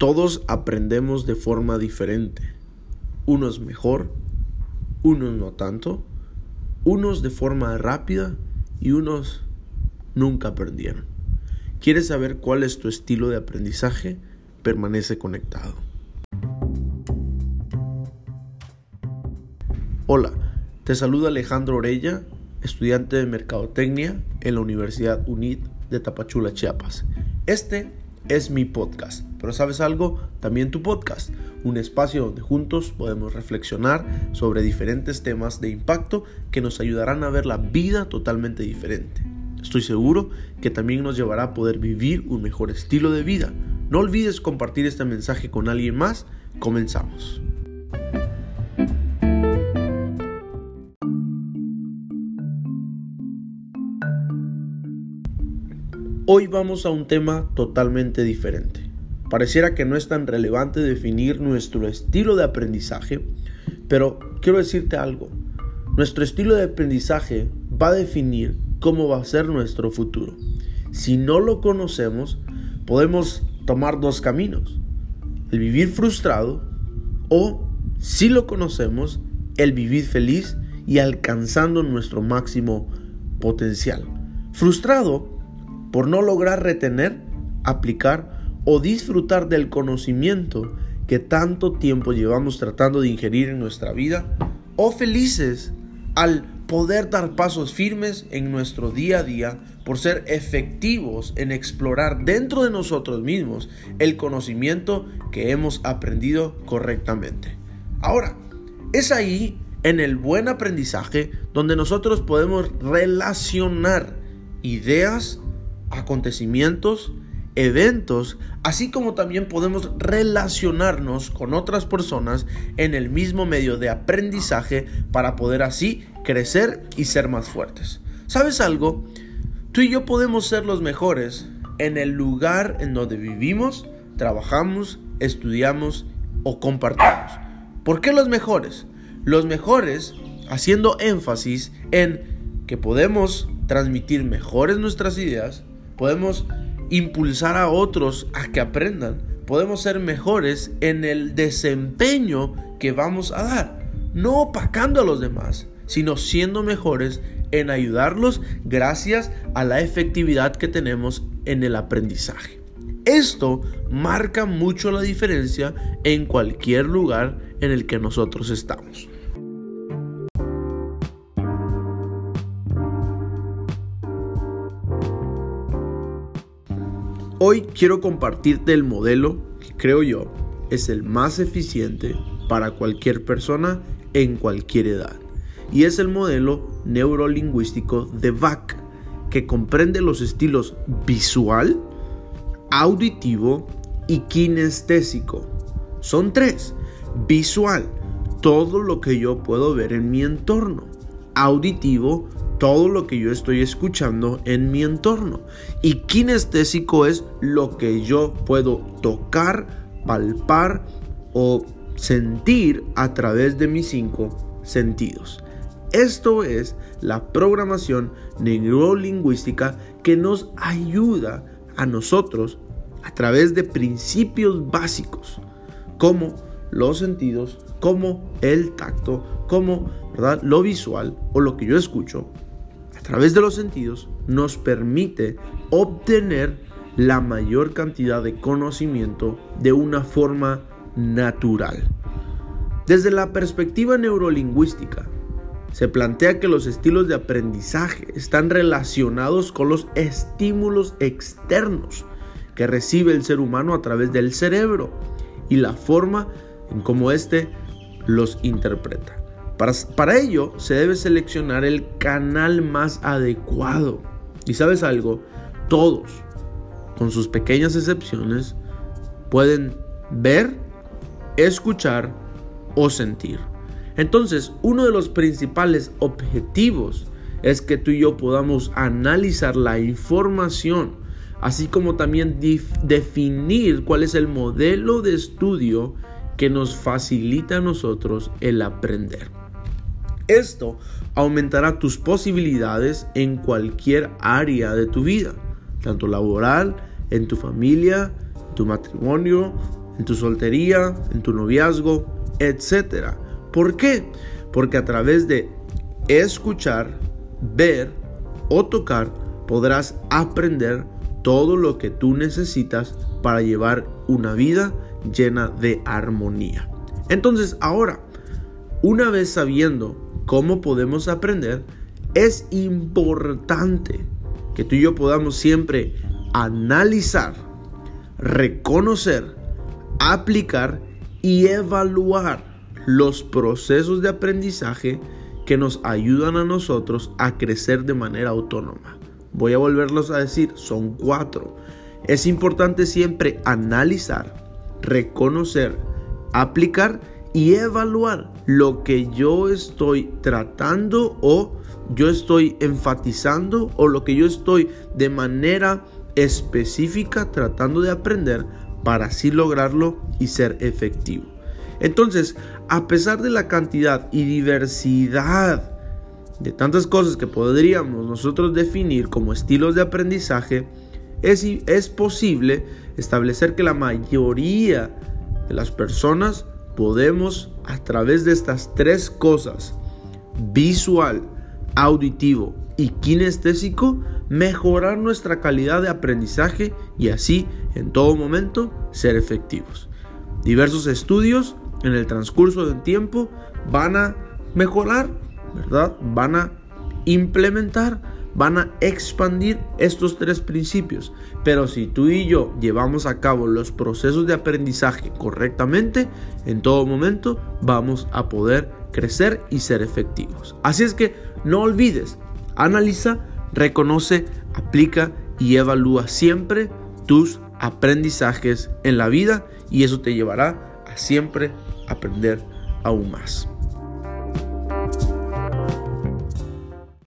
Todos aprendemos de forma diferente. Unos mejor, unos no tanto, unos de forma rápida y unos nunca aprendieron. ¿Quieres saber cuál es tu estilo de aprendizaje? Permanece conectado. Hola, te saluda Alejandro Orella, estudiante de Mercadotecnia en la Universidad UNID de Tapachula, Chiapas. Este es mi podcast, pero ¿sabes algo? También tu podcast, un espacio donde juntos podemos reflexionar sobre diferentes temas de impacto que nos ayudarán a ver la vida totalmente diferente. Estoy seguro que también nos llevará a poder vivir un mejor estilo de vida. No olvides compartir este mensaje con alguien más. Comenzamos. Hoy vamos a un tema totalmente diferente. Pareciera que no es tan relevante definir nuestro estilo de aprendizaje, pero quiero decirte algo. Nuestro estilo de aprendizaje va a definir cómo va a ser nuestro futuro. Si no lo conocemos, podemos tomar dos caminos. El vivir frustrado o, si lo conocemos, el vivir feliz y alcanzando nuestro máximo potencial. Frustrado por no lograr retener, aplicar o disfrutar del conocimiento que tanto tiempo llevamos tratando de ingerir en nuestra vida, o felices al poder dar pasos firmes en nuestro día a día por ser efectivos en explorar dentro de nosotros mismos el conocimiento que hemos aprendido correctamente. Ahora, es ahí en el buen aprendizaje donde nosotros podemos relacionar ideas acontecimientos, eventos, así como también podemos relacionarnos con otras personas en el mismo medio de aprendizaje para poder así crecer y ser más fuertes. ¿Sabes algo? Tú y yo podemos ser los mejores en el lugar en donde vivimos, trabajamos, estudiamos o compartimos. ¿Por qué los mejores? Los mejores haciendo énfasis en que podemos transmitir mejores nuestras ideas, podemos impulsar a otros a que aprendan, podemos ser mejores en el desempeño que vamos a dar, no opacando a los demás, sino siendo mejores en ayudarlos gracias a la efectividad que tenemos en el aprendizaje. Esto marca mucho la diferencia en cualquier lugar en el que nosotros estamos. Hoy quiero compartirte el modelo que creo yo es el más eficiente para cualquier persona en cualquier edad. Y es el modelo neurolingüístico de VAC, que comprende los estilos visual, auditivo y kinestésico. Son tres. Visual, todo lo que yo puedo ver en mi entorno. Auditivo, todo lo que yo estoy escuchando en mi entorno. Y kinestésico es lo que yo puedo tocar, palpar o sentir a través de mis cinco sentidos. Esto es la programación neurolingüística que nos ayuda a nosotros a través de principios básicos como los sentidos, como el tacto, como ¿verdad? lo visual o lo que yo escucho, través de los sentidos nos permite obtener la mayor cantidad de conocimiento de una forma natural. Desde la perspectiva neurolingüística, se plantea que los estilos de aprendizaje están relacionados con los estímulos externos que recibe el ser humano a través del cerebro y la forma en cómo éste los interpreta. Para, ello se debe seleccionar el canal más adecuado. Y sabes algo, todos, con sus pequeñas excepciones, pueden ver, escuchar o sentir. Entonces, uno de los principales objetivos es que tú y yo podamos analizar la información, así como también definir cuál es el modelo de estudio que nos facilita a nosotros el aprender. Esto aumentará tus posibilidades en cualquier área de tu vida, tanto laboral, en tu familia, tu matrimonio, en tu soltería, en tu noviazgo, etc. ¿Por qué? Porque a través de escuchar, ver o tocar podrás aprender todo lo que tú necesitas para llevar una vida llena de armonía. Entonces ahora, una vez sabiendo cómo podemos aprender, es importante que tú y yo podamos siempre analizar, reconocer, aplicar y evaluar los procesos de aprendizaje que nos ayudan a nosotros a crecer de manera autónoma. Voy a volverlos a decir, son cuatro. Es importante siempre analizar, reconocer, aplicar y evaluar lo que yo estoy tratando o yo estoy enfatizando o lo que yo estoy de manera específica tratando de aprender para así lograrlo y ser efectivo. Entonces, a pesar de la cantidad y diversidad de tantas cosas que podríamos nosotros definir como estilos de aprendizaje, es, es posible establecer que la mayoría de las personas podemos a través de estas tres cosas, visual, auditivo y kinestésico, mejorar nuestra calidad de aprendizaje y así en todo momento ser efectivos. Diversos estudios en el transcurso del tiempo van a mejorar, ¿verdad? Van a implementar, van a expandir estos tres principios. Pero si tú y yo llevamos a cabo los procesos de aprendizaje correctamente, en todo momento vamos a poder crecer y ser efectivos. Así es que no olvides, analiza, reconoce, aplica y evalúa siempre tus aprendizajes en la vida y eso te llevará a siempre aprender aún más.